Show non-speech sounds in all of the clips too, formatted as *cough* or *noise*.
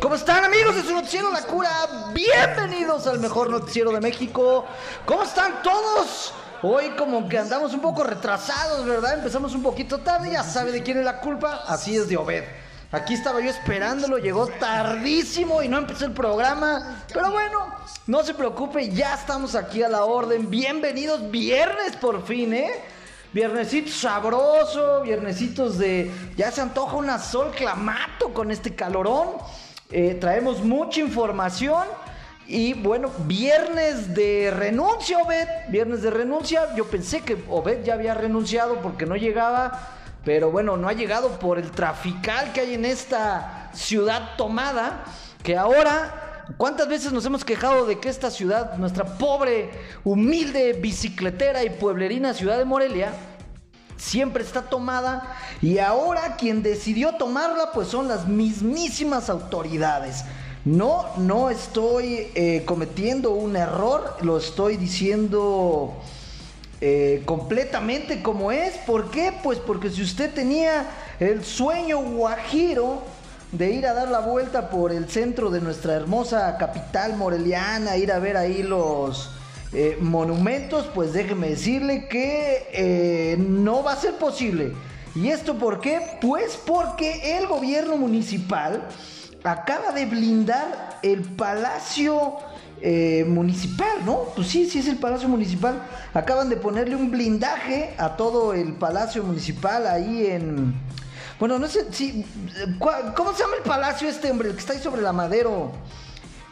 ¿Cómo están amigos de su noticiero La Cura? Bienvenidos al mejor noticiero de México. ¿Cómo están todos? Hoy como que andamos un poco retrasados, ¿verdad? Empezamos un poquito tarde, ya sabe de quién es la culpa. Así es de Obed. Aquí estaba yo esperándolo, llegó tardísimo y no empezó el programa. Pero bueno, no se preocupe, ya estamos aquí a la orden. Bienvenidos, viernes por fin, ¿eh? Viernesito sabroso, viernesitos de... Ya se antoja una sol clamato con este calorón. Eh, traemos mucha información. Y bueno, viernes de renuncia, Obed. Viernes de renuncia. Yo pensé que Obed ya había renunciado porque no llegaba. Pero bueno, no ha llegado por el trafical que hay en esta ciudad tomada. Que ahora ¿Cuántas veces nos hemos quejado de que esta ciudad, nuestra pobre, humilde, bicicletera y pueblerina ciudad de Morelia, siempre está tomada y ahora quien decidió tomarla pues son las mismísimas autoridades. No, no estoy eh, cometiendo un error, lo estoy diciendo eh, completamente como es. ¿Por qué? Pues porque si usted tenía el sueño guajiro de ir a dar la vuelta por el centro de nuestra hermosa capital moreliana, ir a ver ahí los eh, monumentos, pues déjeme decirle que eh, no va a ser posible. ¿Y esto por qué? Pues porque el gobierno municipal acaba de blindar el palacio eh, municipal, ¿no? Pues sí, sí es el palacio municipal. Acaban de ponerle un blindaje a todo el palacio municipal ahí en bueno, no sé si. ¿Cómo se llama el palacio este, hombre? El que está ahí sobre la madero.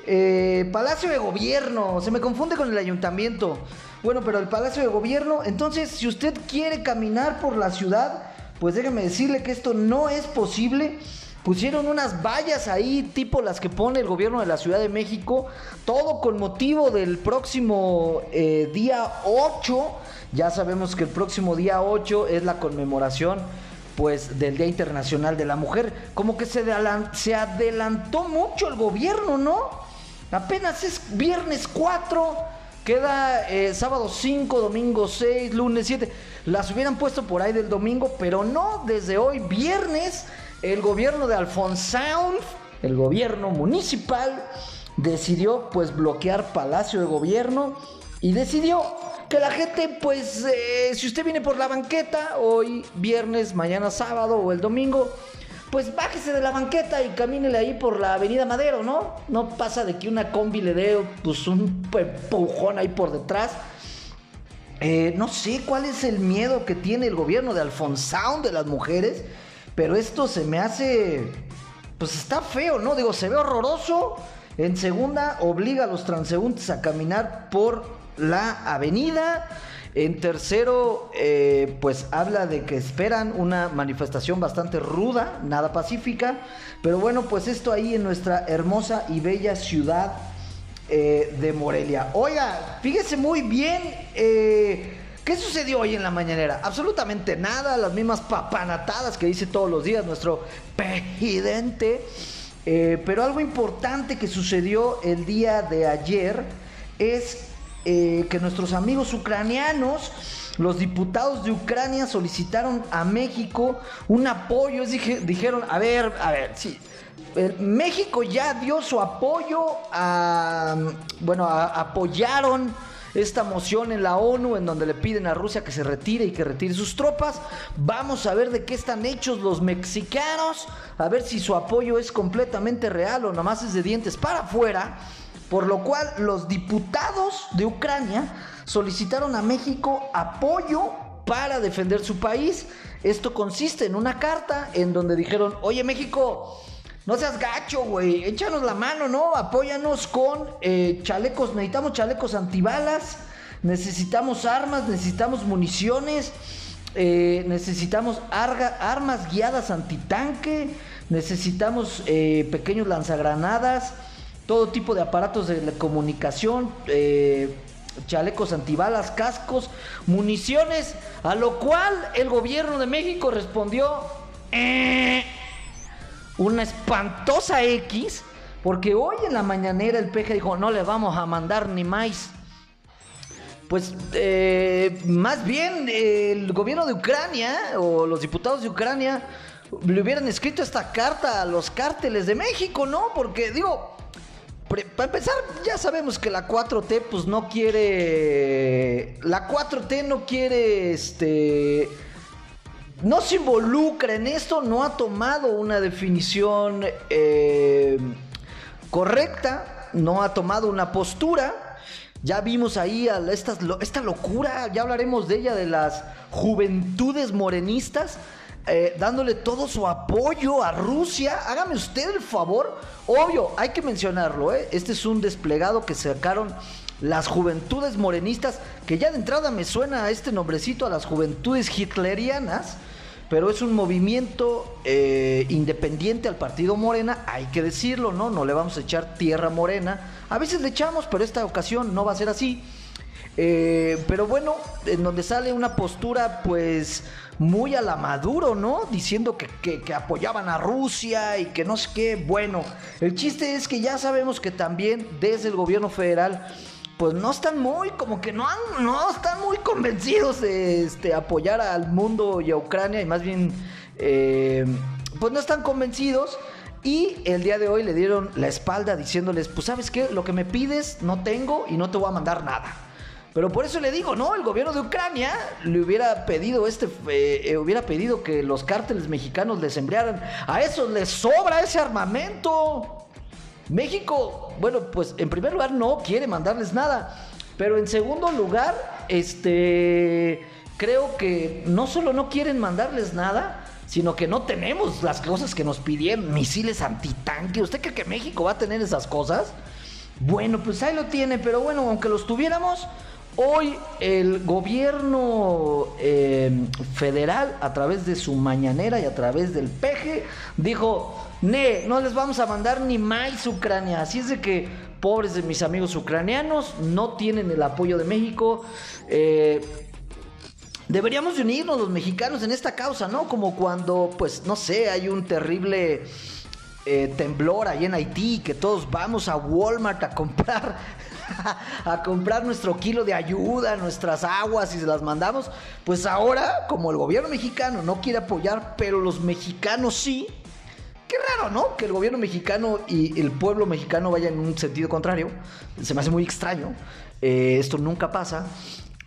Eh, palacio de Gobierno. Se me confunde con el ayuntamiento. Bueno, pero el Palacio de Gobierno. Entonces, si usted quiere caminar por la ciudad, pues déjeme decirle que esto no es posible. Pusieron unas vallas ahí, tipo las que pone el gobierno de la Ciudad de México, todo con motivo del próximo eh, día 8. Ya sabemos que el próximo día 8 es la conmemoración pues del Día Internacional de la Mujer. Como que se, se adelantó mucho el gobierno, ¿no? Apenas es viernes 4, queda eh, sábado 5, domingo 6, lunes 7. Las hubieran puesto por ahí del domingo, pero no, desde hoy, viernes, el gobierno de Alfonsound, el gobierno municipal, decidió pues bloquear Palacio de Gobierno y decidió que la gente, pues, eh, si usted viene por la banqueta, hoy viernes, mañana sábado o el domingo, pues bájese de la banqueta y camínele ahí por la avenida Madero, ¿no? No pasa de que una combi le dé, pues, un empujón ahí por detrás. Eh, no sé cuál es el miedo que tiene el gobierno de Alfonsán de las mujeres, pero esto se me hace, pues está feo, ¿no? Digo, se ve horroroso. En segunda, obliga a los transeúntes a caminar por la avenida. En tercero, eh, pues habla de que esperan una manifestación bastante ruda, nada pacífica. Pero bueno, pues esto ahí en nuestra hermosa y bella ciudad eh, de Morelia. Oiga, fíjese muy bien. Eh, ¿Qué sucedió hoy en la mañanera? Absolutamente nada, las mismas papanatadas que dice todos los días nuestro presidente. pero algo importante que sucedió el día de ayer es eh, que nuestros amigos ucranianos, los diputados de Ucrania solicitaron a México un apoyo. dijeron, a ver, a ver, sí. México ya dio su apoyo a, bueno, apoyaron esta moción en la ONU en donde le piden a Rusia que se retire y que retire sus tropas. Vamos a ver de qué están hechos los mexicanos, a ver si su apoyo es completamente real o nomás es de dientes para afuera. Por lo cual los diputados de Ucrania solicitaron a México apoyo para defender su país. Esto consiste en una carta en donde dijeron, oye México, no seas gacho, güey, échanos la mano, ¿no? Apóyanos con eh, chalecos, necesitamos chalecos antibalas, necesitamos armas, necesitamos municiones, eh, necesitamos armas guiadas antitanque, necesitamos eh, pequeños lanzagranadas todo tipo de aparatos de comunicación, eh, chalecos antibalas, cascos, municiones, a lo cual el gobierno de México respondió eh", una espantosa X, porque hoy en la mañanera el peje dijo, no le vamos a mandar ni más. Pues eh, más bien el gobierno de Ucrania o los diputados de Ucrania le hubieran escrito esta carta a los cárteles de México, ¿no? Porque digo, para empezar, ya sabemos que la 4T pues no quiere... La 4T no quiere, este... No se involucra en esto, no ha tomado una definición eh, correcta, no ha tomado una postura. Ya vimos ahí esta locura, ya hablaremos de ella, de las juventudes morenistas eh, dándole todo su apoyo a Rusia. Hágame usted el favor. Obvio, hay que mencionarlo, ¿eh? Este es un desplegado que sacaron las juventudes morenistas, que ya de entrada me suena a este nombrecito, a las juventudes hitlerianas, pero es un movimiento eh, independiente al partido Morena, hay que decirlo, ¿no? No le vamos a echar tierra morena. A veces le echamos, pero esta ocasión no va a ser así. Eh, pero bueno, en donde sale una postura pues muy a la Maduro, ¿no? Diciendo que, apoyaban a Rusia y que no sé qué. Bueno, el chiste es que ya sabemos que también desde el gobierno federal pues no están muy, como que no, no están muy convencidos de este, apoyar al mundo y a Ucrania y más bien, eh, pues no están convencidos. Y el día de hoy le dieron la espalda diciéndoles, pues sabes qué, lo que me pides no tengo y no te voy a mandar nada. Pero por eso le digo, ¿no? El gobierno de Ucrania le hubiera pedido este, eh, eh, hubiera pedido que los cárteles mexicanos les enviaran. A eso les sobra ese armamento. México, bueno, pues en primer lugar no quiere mandarles nada. Pero en segundo lugar, este, creo que no solo no quieren mandarles nada, sino que no tenemos las cosas que nos pidieron, misiles antitanque. ¿Usted cree que México va a tener esas cosas? Bueno, pues ahí lo tiene, pero bueno, aunque los tuviéramos, Hoy el gobierno eh, federal, a través de su mañanera y a través del peje, dijo, ne, no les vamos a mandar ni más Ucrania. Así es de que, pobres de mis amigos ucranianos, no tienen el apoyo de México. Eh, deberíamos unirnos los mexicanos en esta causa, ¿no? Como cuando, pues, no sé, hay un terrible... Eh, temblor ahí en Haití, que todos vamos a Walmart a comprar *laughs* a comprar nuestro kilo de ayuda, nuestras aguas y se las mandamos. Pues ahora, como el gobierno mexicano no quiere apoyar, pero los mexicanos sí. Qué raro, ¿no? Que el gobierno mexicano y el pueblo mexicano vayan en un sentido contrario. Se me hace muy extraño. Eh, esto nunca pasa.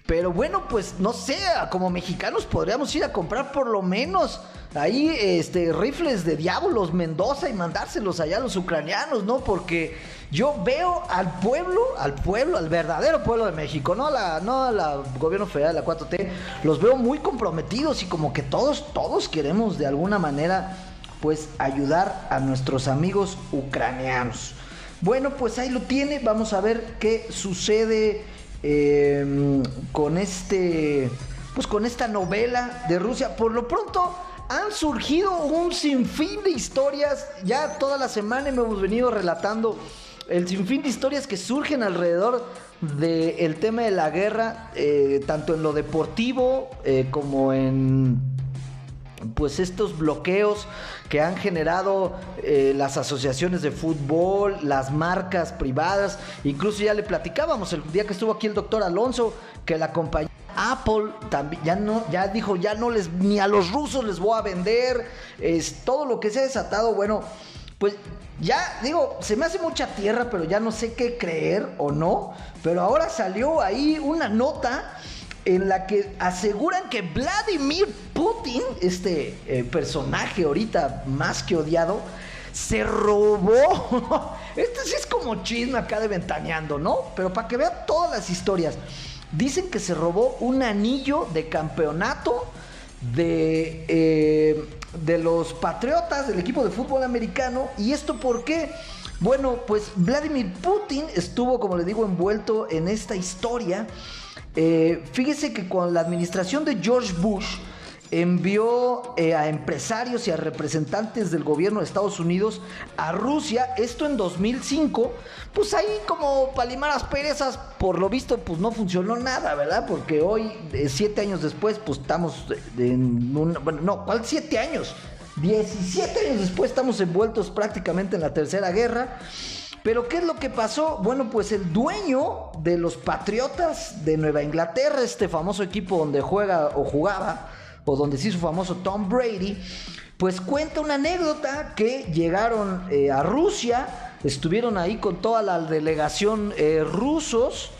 Pero bueno, pues no sé, como mexicanos podríamos ir a comprar por lo menos ahí este rifles de diablos Mendoza y mandárselos allá a los ucranianos, ¿no? Porque yo veo al pueblo, al pueblo, al verdadero pueblo de México, no la no la gobierno federal, la 4T, los veo muy comprometidos y como que todos todos queremos de alguna manera pues ayudar a nuestros amigos ucranianos. Bueno, pues ahí lo tiene, vamos a ver qué sucede Em, con este, pues con esta novela de Rusia. Por lo pronto han surgido un sinfín de historias. Ya toda la semana hemos venido relatando el sinfín de historias que surgen alrededor del tema de la guerra, eh, tanto en lo deportivo eh, como en pues estos bloqueos que han generado eh, las asociaciones de fútbol, las marcas privadas, incluso ya le platicábamos el día que estuvo aquí el doctor Alonso que la compañía Apple también ya no ya dijo ya no les ni a los rusos les voy a vender. Es todo lo que se ha desatado bueno pues ya digo se me hace mucha tierra pero ya no sé qué creer o no. Pero ahora salió ahí una nota en la que aseguran que Vladimir Putin, este personaje ahorita más que odiado, se robó. *laughs* este sí es como chisme acá de ventaneando, ¿no? Pero para que vean todas las historias. Dicen que se robó un anillo de campeonato de, eh, de los Patriotas, del equipo de fútbol americano. ¿Y esto por qué? Bueno, pues Vladimir Putin estuvo, como le digo, envuelto en esta historia eh, fíjese que con la administración de George Bush envió eh, a empresarios y a representantes del gobierno de Estados Unidos a Rusia, esto en 2005, pues ahí como palimaras perezas, por lo visto, pues no funcionó nada, ¿verdad? Porque hoy, siete años después, pues estamos en bueno, no, ¿cuál siete años? 17 años después estamos envueltos prácticamente en la tercera guerra. Pero ¿qué es lo que pasó? Bueno, pues el dueño de los Patriotas de Nueva Inglaterra, este famoso equipo donde juega o jugaba, o donde se hizo famoso Tom Brady, pues cuenta una anécdota que llegaron eh, a Rusia, estuvieron ahí con toda la delegación eh, rusos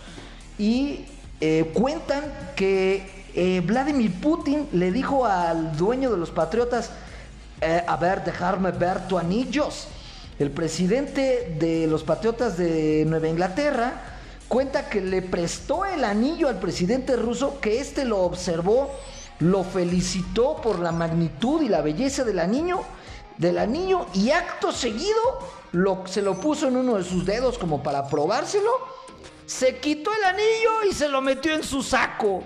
y eh, cuentan que Vladimir Putin le dijo al dueño de los patriotas, a ver, dejarme ver tu anillos. El presidente de los patriotas de Nueva Inglaterra cuenta que le prestó el anillo al presidente ruso, que éste lo observó lo felicitó por la magnitud y la belleza del anillo, del anillo y acto seguido lo, se lo puso en uno de sus dedos como para probárselo, se quitó el anillo y se lo metió en su saco.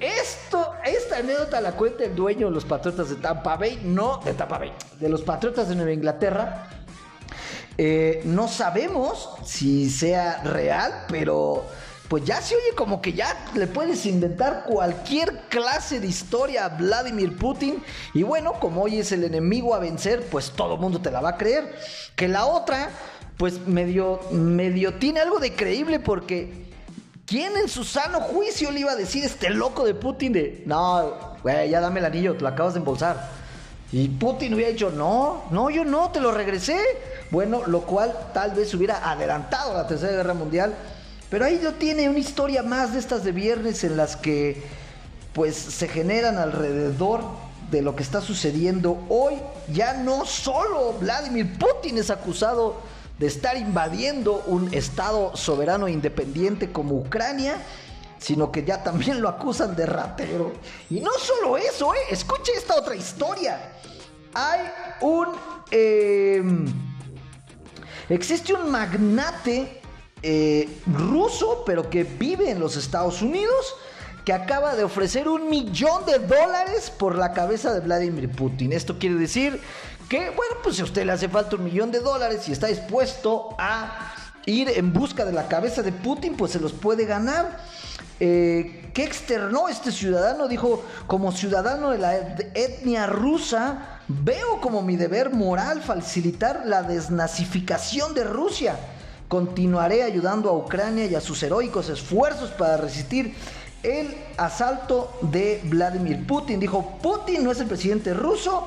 Esto, esta anécdota la cuenta el dueño de los Patriotas de Tampa Bay, no de Tampa Bay, de los Patriotas de Nueva Inglaterra. Eh, no sabemos si sea real, pero pues ya se oye como que ya le puedes inventar cualquier clase de historia a Vladimir Putin. Y bueno, como hoy es el enemigo a vencer, pues todo el mundo te la va a creer. Que la otra, pues medio, medio tiene algo de creíble porque ¿quién en su sano juicio le iba a decir este loco de Putin de, no, güey, ya dame el anillo, te lo acabas de embolsar? Y Putin hubiera dicho, no, no, yo no, te lo regresé. Bueno, lo cual tal vez hubiera adelantado la Tercera Guerra Mundial pero ahí no tiene una historia más de estas de viernes en las que pues se generan alrededor de lo que está sucediendo hoy. Ya no solo Vladimir Putin es acusado de estar invadiendo un estado soberano e independiente como Ucrania, sino que ya también lo acusan de ratero. Y no solo eso, ¿eh? escuche esta otra historia. Hay un... Em, existe un magnate eh, ruso, pero que vive en los Estados Unidos, que acaba de ofrecer un millón de dólares por la cabeza de Vladimir Putin. Esto quiere decir que, bueno, pues si a usted le hace falta un millón de dólares y está dispuesto a ir en busca de la cabeza de Putin, pues se los puede ganar. Eh, ¿Qué externó este ciudadano? Dijo, como ciudadano de la etnia rusa, veo como mi deber moral facilitar la desnazificación de Rusia Continuaré ayudando a Ucrania y a sus heroicos esfuerzos para resistir el asalto de Vladimir Putin. Dijo, Putin no es el presidente ruso,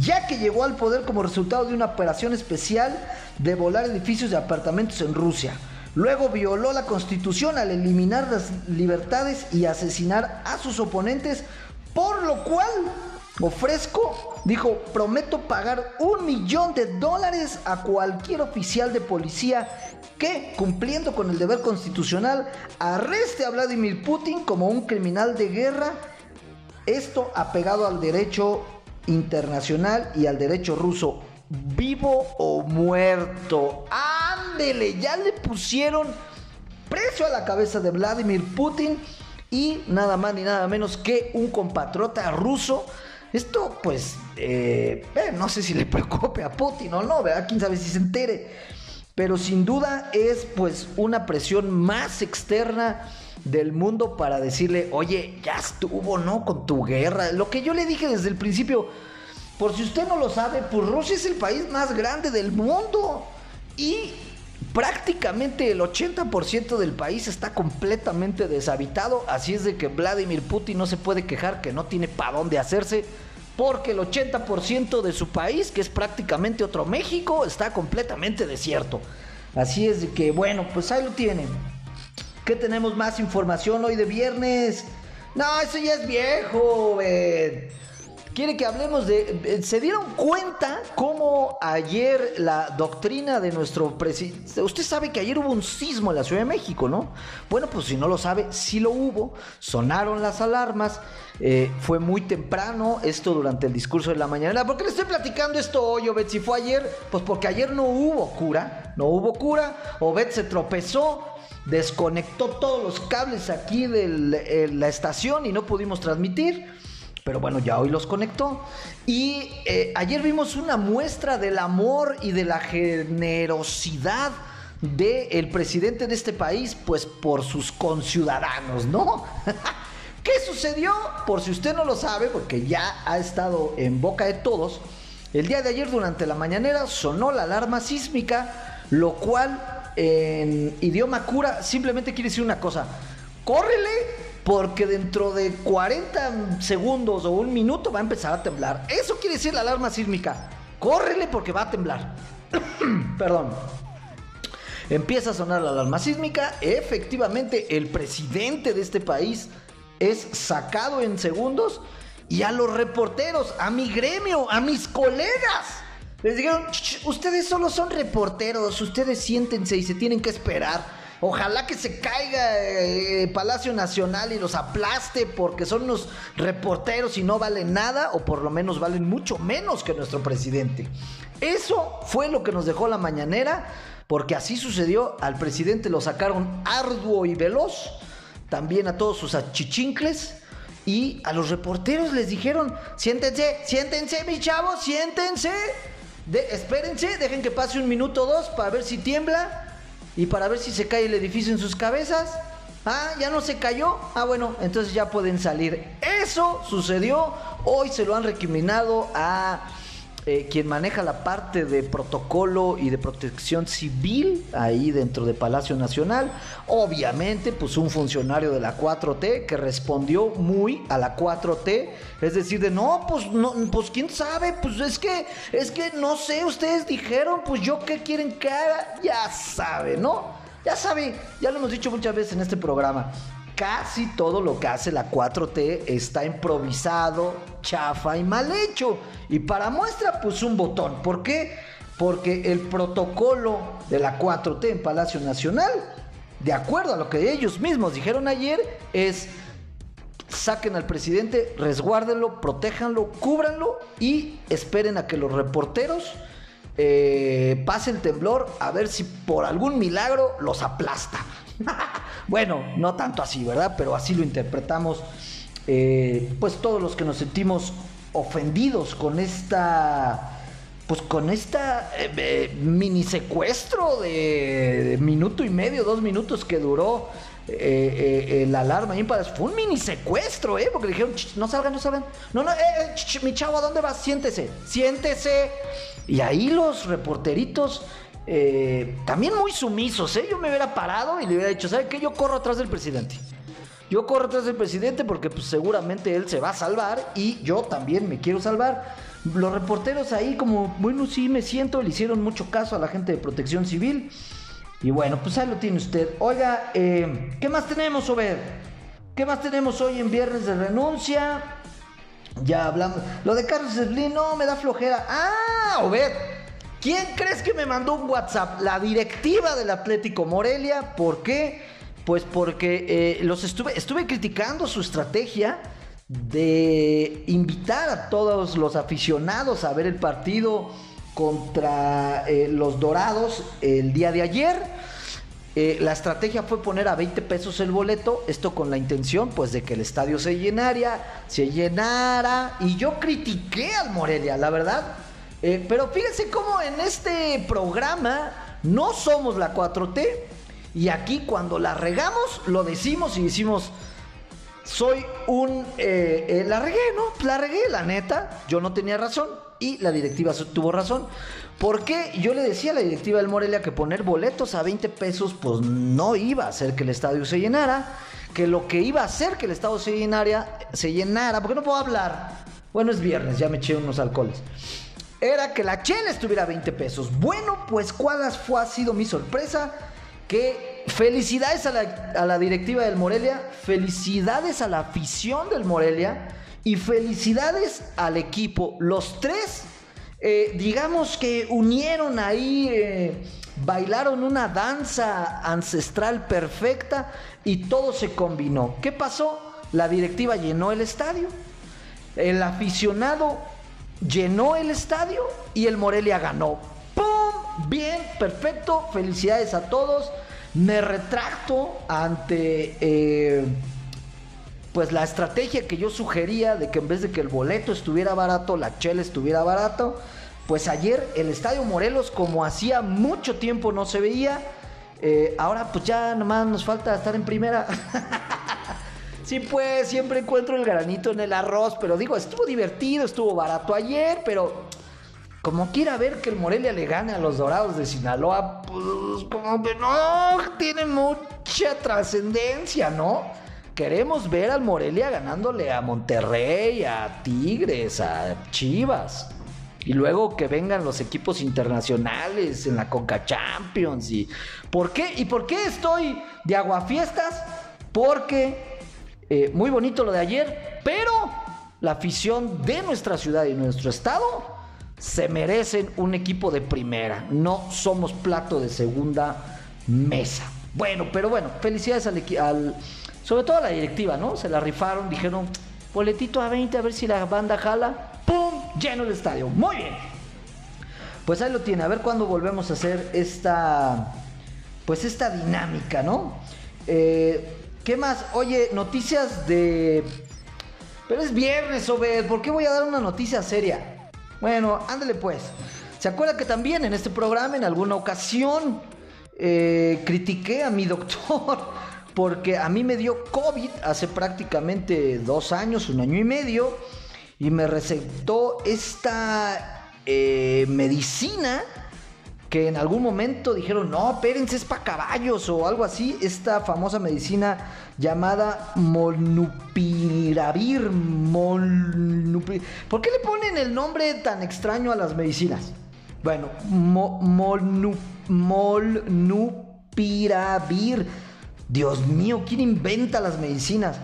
ya que llegó al poder como resultado de una operación especial de volar edificios de apartamentos en Rusia. Luego violó la constitución al eliminar las libertades y asesinar a sus oponentes, por lo cual ofrezco, dijo, prometo pagar un millón de dólares a cualquier oficial de policía que, cumpliendo con el deber constitucional, arreste a Vladimir Putin como un criminal de guerra, esto apegado al derecho internacional y al derecho ruso, vivo o muerto. Ándele, ya le pusieron precio a la cabeza de Vladimir Putin y nada más ni nada menos que un compatriota ruso. Esto pues, eh, eh, no sé si le *laughs* preocupe a Putin o no, ¿verdad? Quién sabe si se entere pero sin duda es pues una presión más externa del mundo para decirle, oye, ya estuvo, ¿no? Con tu guerra. Lo que yo le dije desde el principio, por si usted no lo sabe, pues Rusia es el país más grande del mundo y prácticamente el 80% del país está completamente deshabitado, así es de que Vladimir Putin no se puede quejar que no tiene para dónde hacerse porque el 80% de su país, que es prácticamente otro México, está completamente desierto. Así es de que, bueno, pues ahí lo tienen. ¿Qué tenemos más información hoy de viernes? No, eso ya es viejo. Eh quiere que hablemos de... Eh, ¿Se dieron cuenta cómo ayer la doctrina de nuestro presidente... Usted sabe que ayer hubo un sismo en la Ciudad de México, ¿no? Bueno, pues si no lo sabe, sí lo hubo. Sonaron las alarmas. Eh, fue muy temprano esto durante el discurso de la mañana. ¿Por qué le estoy platicando esto hoy, Obed? Si fue ayer, pues porque ayer no hubo cura. No hubo cura. Obed se tropezó desconectó todos los cables aquí de la estación y no pudimos transmitir. Pero bueno, ya hoy los conectó. Y eh, ayer vimos una muestra del amor y de la generosidad del presidente de este país, pues por sus conciudadanos, ¿no? *laughs* ¿Qué sucedió? Por si usted no lo sabe, porque ya ha estado en boca de todos, el día de ayer durante la mañanera sonó la alarma sísmica, lo cual en idioma cura simplemente quiere decir una cosa, córrele porque dentro de 40 segundos o un minuto va a empezar a temblar. Eso quiere decir la alarma sísmica. Córrele porque va a temblar. *clears throat* Perdón. Empieza a sonar la alarma sísmica. Efectivamente, el presidente de este país es sacado en segundos. Y a los reporteros, a mi gremio, a mis colegas, les dijeron, ustedes solo son reporteros, ustedes siéntense y se tienen que esperar. Ojalá que se caiga eh, Palacio Nacional y los aplaste porque son unos reporteros y no valen nada o por lo menos valen mucho menos que nuestro presidente. Eso fue lo que nos dejó la mañanera porque así sucedió. Al presidente lo sacaron arduo y veloz, también a todos sus achichincles. Y a los reporteros les dijeron, siéntense, siéntense mis chavos, siéntense. espérense, dejen que pase un minuto o dos para ver si tiembla y para ver si se cae el edificio en sus cabezas. Ah, ya no se cayó. Ah, bueno, entonces ya pueden salir. Eso sucedió. Hoy se lo han recriminado a eh, quien maneja la parte de protocolo y de protección civil ahí dentro de Palacio Nacional. Obviamente, pues un funcionario de la 4T que respondió muy a la 4T, es decir, de no, pues no, pues quién sabe, pues es que, es que no sé, ustedes dijeron, pues yo qué quieren que haga, ya sabe, ¿no? Ya sabe, ya lo hemos dicho muchas veces en este programa casi todo lo que hace la 4T está improvisado, chafa y mal hecho. Y para muestra, pues un botón. ¿Por qué? Porque el protocolo de la 4T en Palacio Nacional, de acuerdo a lo que ellos mismos dijeron ayer, es saquen al presidente, resguárdenlo, protéjanlo, cúbranlo y esperen a que los reporteros eh, pase el temblor a ver si por algún milagro los aplasta. *laughs* bueno, no tanto así, ¿verdad? Pero así lo interpretamos, eh, pues todos los que nos sentimos ofendidos con esta pues con esta eh, mini secuestro de, minuto y medio, dos minutos que duró eh, la alarma fue un mini secuestro, ¿eh? Porque dijeron, no salgan, no salgan. No, no, mi chavo, ¿a dónde vas? Siéntese, siéntese. Y ahí los reporteritos eh, también muy sumisos, ¿eh? Yo me hubiera parado y le hubiera dicho, ¿sabe qué? Yo corro atrás del presidente. Yo corro atrás del presidente porque pues, seguramente él se va a salvar y yo también me quiero salvar. Los reporteros ahí como, bueno, sí, me siento, le hicieron mucho caso a la gente de protección civil. Y bueno, pues ahí lo tiene usted. Oiga, eh, ¿qué más tenemos, Obed? ¿Qué más tenemos hoy en Viernes de Renuncia? Ya hablamos. Lo de Carlos Slim, no, me da flojera. Ah, Obed. ¿Quién crees que me mandó un WhatsApp? La directiva del Atlético Morelia. ¿Por qué? Pues porque eh, los estuve, estuve criticando su estrategia de invitar a todos los aficionados a ver el partido contra eh, los Dorados el día de ayer. Eh, la estrategia fue poner a 20 pesos el boleto, esto con la intención pues de que el estadio se llenara, se llenara y yo critiqué al Morelia, la verdad, eh, pero fíjense cómo en este programa no somos la 4T. Y aquí cuando la regamos, lo decimos y decimos, soy un... Eh, eh, la regué, ¿no? La regué, la neta. Yo no tenía razón y la directiva tuvo razón. Porque yo le decía a la directiva del Morelia que poner boletos a 20 pesos pues no iba a hacer que el estadio se llenara. Que lo que iba a hacer que el estadio se llenara, se llenara, porque no puedo hablar. Bueno, es viernes, ya me eché unos alcoholes era que la chela estuviera a 20 pesos. Bueno, pues cuál fue, ha sido mi sorpresa. Que felicidades a la, directiva del Morelia, felicidades a la afición del Morelia y felicidades al equipo. Los tres, eh, digamos que unieron ahí, eh, bailaron una danza ancestral perfecta y todo se combinó. ¿Qué pasó? La directiva llenó el estadio. El aficionado llenó el estadio y el Morelia ganó. ¡Pum! Bien, perfecto. Felicidades a todos. Me retracto ante eh, pues la estrategia que yo sugería de que en vez de que el boleto estuviera barato, la chela estuviera barato. Pues ayer el Estadio Morelos, como hacía mucho tiempo no se veía, eh, ahora pues ya nomás nos falta estar en primera. *laughs* Sí, pues siempre encuentro el granito en el arroz, pero digo, estuvo divertido, estuvo barato ayer, pero como quiera ver que el Morelia le gane a los Dorados de Sinaloa, pues como que no tiene mucha trascendencia, ¿no? Queremos ver al Morelia ganándole a Monterrey, a Tigres, a Chivas. Y luego que vengan los equipos internacionales en la Conca Champions. Y, ¿Por qué? ¿Y por qué estoy de aguafiestas? Porque eh, muy bonito lo de ayer, pero la afición de nuestra ciudad y nuestro estado se merecen un equipo de primera. No somos plato de segunda mesa. Bueno, pero bueno, felicidades al, al sobre todo a la directiva, ¿no? Se la rifaron, dijeron, boletito a 20, a ver si la banda jala. ¡Pum! Lleno el estadio. Muy bien. Pues ahí lo tiene. A ver cuándo volvemos a hacer esta. Pues esta dinámica, ¿no? Eh, ¿Qué más? Oye, noticias de. Pero es viernes, Obed. ¿Por qué voy a dar una noticia seria? Bueno, ándale pues. ¿Se acuerda que también en este programa, en alguna ocasión, eh, critiqué a mi *laughs* doctor? Porque a mí me dio COVID hace prácticamente dos años, un año y medio y me recetó esta eh, medicina que en algún momento dijeron, no, espérense, es para caballos o algo así, esta famosa medicina llamada molnupiravir, ¿Por qué le ponen el nombre tan extraño a las medicinas? Bueno, molnupiravir. Dios mío, ¿quién inventa las medicinas?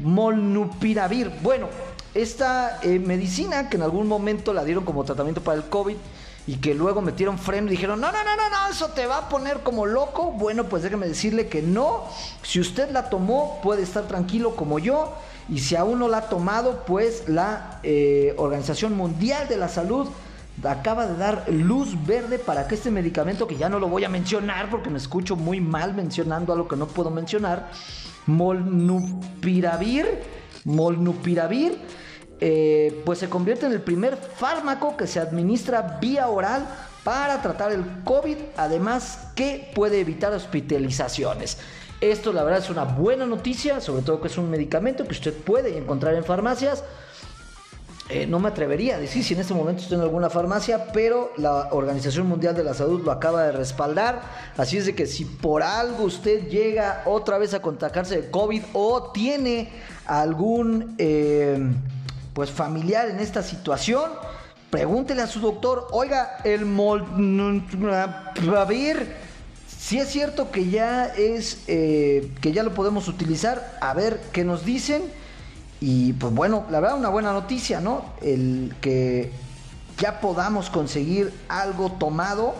Molnupiravir. Bueno, esta eh, medicina que en algún momento la dieron como tratamiento para el COVID y que luego metieron freno y dijeron, no, no, no, no, no, eso te va a poner como loco. Bueno, pues déjeme decirle que no. Si usted la tomó, puede estar tranquilo como yo. Y si aún no la ha tomado, pues la eh, Organización Mundial de la Salud acaba de dar luz verde para que este medicamento, que ya no lo voy a mencionar porque me escucho muy mal mencionando algo que no puedo mencionar, molnupiravir, molnupiravir, eh, pues se convierte en el primer fármaco que se administra vía oral para tratar el COVID, además que puede evitar hospitalizaciones. Esto la verdad es una buena noticia, sobre todo que es un medicamento que usted puede encontrar en farmacias. Eh, no me atrevería a decir si en este momento estoy en alguna farmacia, pero la Organización Mundial de la Salud lo acaba de respaldar. Así es de que si por algo usted llega otra vez a contagiarse de COVID o tiene algún... Eh, pues familiar en esta situación, pregúntele a su doctor, oiga, el molnupiravir, si es cierto que ya es, eh, que ya lo podemos utilizar, a ver qué nos dicen. Y pues bueno, la verdad una buena noticia, ¿no? El que ya podamos conseguir algo tomado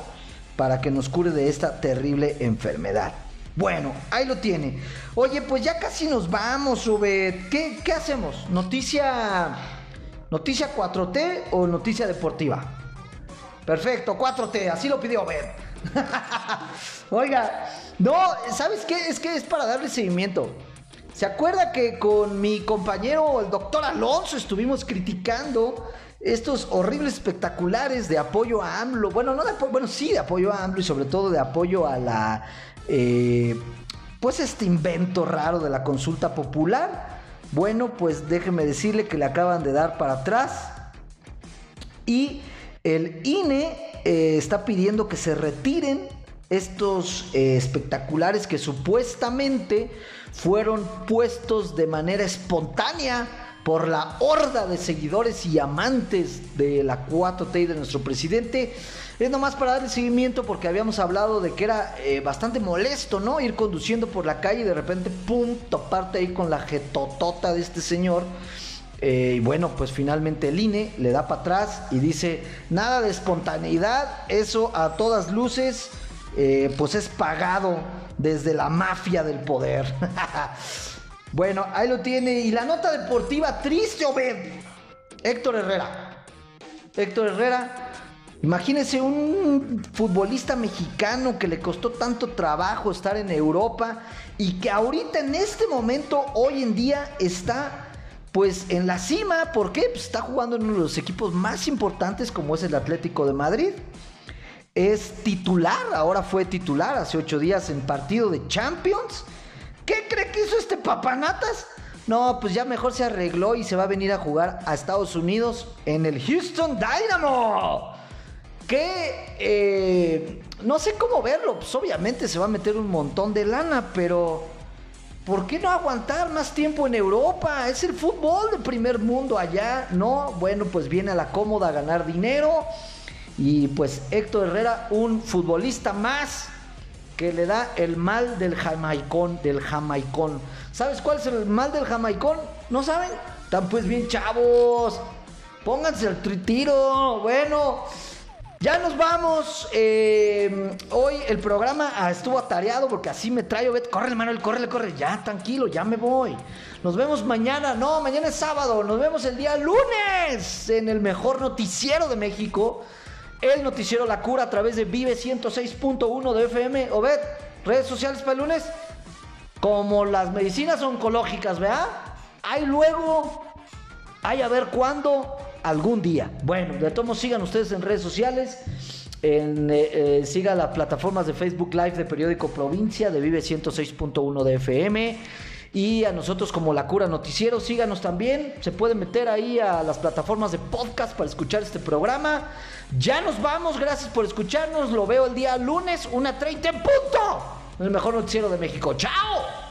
para que nos cure de esta terrible enfermedad. Bueno, ahí lo tiene. Oye, pues ya casi nos vamos, Sube. ¿Qué, ¿Qué hacemos? ¿Noticia, ¿Noticia 4T o noticia deportiva? Perfecto, 4T, así lo pidió ver. *laughs* Oiga, no, ¿sabes qué? Es que es para darle seguimiento. ¿Se acuerda que con mi compañero, el doctor Alonso, estuvimos criticando estos horribles espectaculares de apoyo a AMLO? Bueno, no de apoyo, bueno, sí de apoyo a AMLO y sobre todo de apoyo a la eh, pues este invento raro de la consulta popular. Bueno, pues déjeme decirle que le acaban de dar para atrás y el INE eh, está pidiendo que se retiren estos eh, espectaculares que supuestamente fueron puestos de manera espontánea por la horda de seguidores y amantes de la 4T y de nuestro presidente. Es nomás para darle seguimiento porque habíamos hablado de que era eh, bastante molesto, ¿no? Ir conduciendo por la calle y de repente, ¡pum!, toparte ahí con la jetotota de este señor. Eh, y bueno, pues finalmente el INE le da para atrás y dice, nada de espontaneidad, eso a todas luces, eh, pues es pagado desde la mafia del poder. *laughs* Bueno, ahí lo tiene. Y la nota deportiva triste, Obed. Héctor Herrera. Héctor Herrera. Imagínese un futbolista mexicano que le costó tanto trabajo estar en Europa y que ahorita en este momento, hoy en día, está pues en la cima. ¿Por qué? Pues está jugando en uno de los equipos más importantes como es el Atlético de Madrid. Es titular, ahora fue titular hace ocho días en partido de Champions ¿Qué cree que hizo este papanatas? No, pues ya mejor se arregló y se va a venir a jugar a Estados Unidos en el Houston Dynamo. Que eh, no sé cómo verlo, pues obviamente se va a meter un montón de lana, pero ¿Por qué no aguantar más tiempo en Europa? Es el fútbol de primer mundo allá, ¿no? Bueno, pues viene a la cómoda a ganar dinero. Y pues Héctor Herrera, un futbolista más que le da el mal del jamaicón, del jamaicón. ¿Sabes cuál es el mal del jamaicón? ¿No saben? Están pues bien chavos. Pónganse el tritiro. Bueno, ya nos vamos. Eh, hoy el programa ah, estuvo atareado porque así me trae. Corre, Manuel, corre, corre. Ya, tranquilo, ya me voy. Nos vemos mañana. No, mañana es sábado. Nos vemos el día lunes en el mejor noticiero de México. El noticiero La Cura a través de Vive 106.1 de FM. Obed, redes sociales para el lunes. Como las medicinas oncológicas, ¿verdad? Hay luego. Hay a ver cuándo algún día. Bueno, de todos sigan ustedes en redes sociales. En, eh, eh, siga las plataformas de Facebook Live de Periódico Provincia, de Vive 106.1 de FM. Y a nosotros como La Cura Noticiero, síganos también. Se pueden meter ahí a las plataformas de podcast para escuchar este programa. Ya nos vamos, gracias por escucharnos. Lo veo el día lunes, una 30 en punto. El mejor noticiero de México. ¡Chao!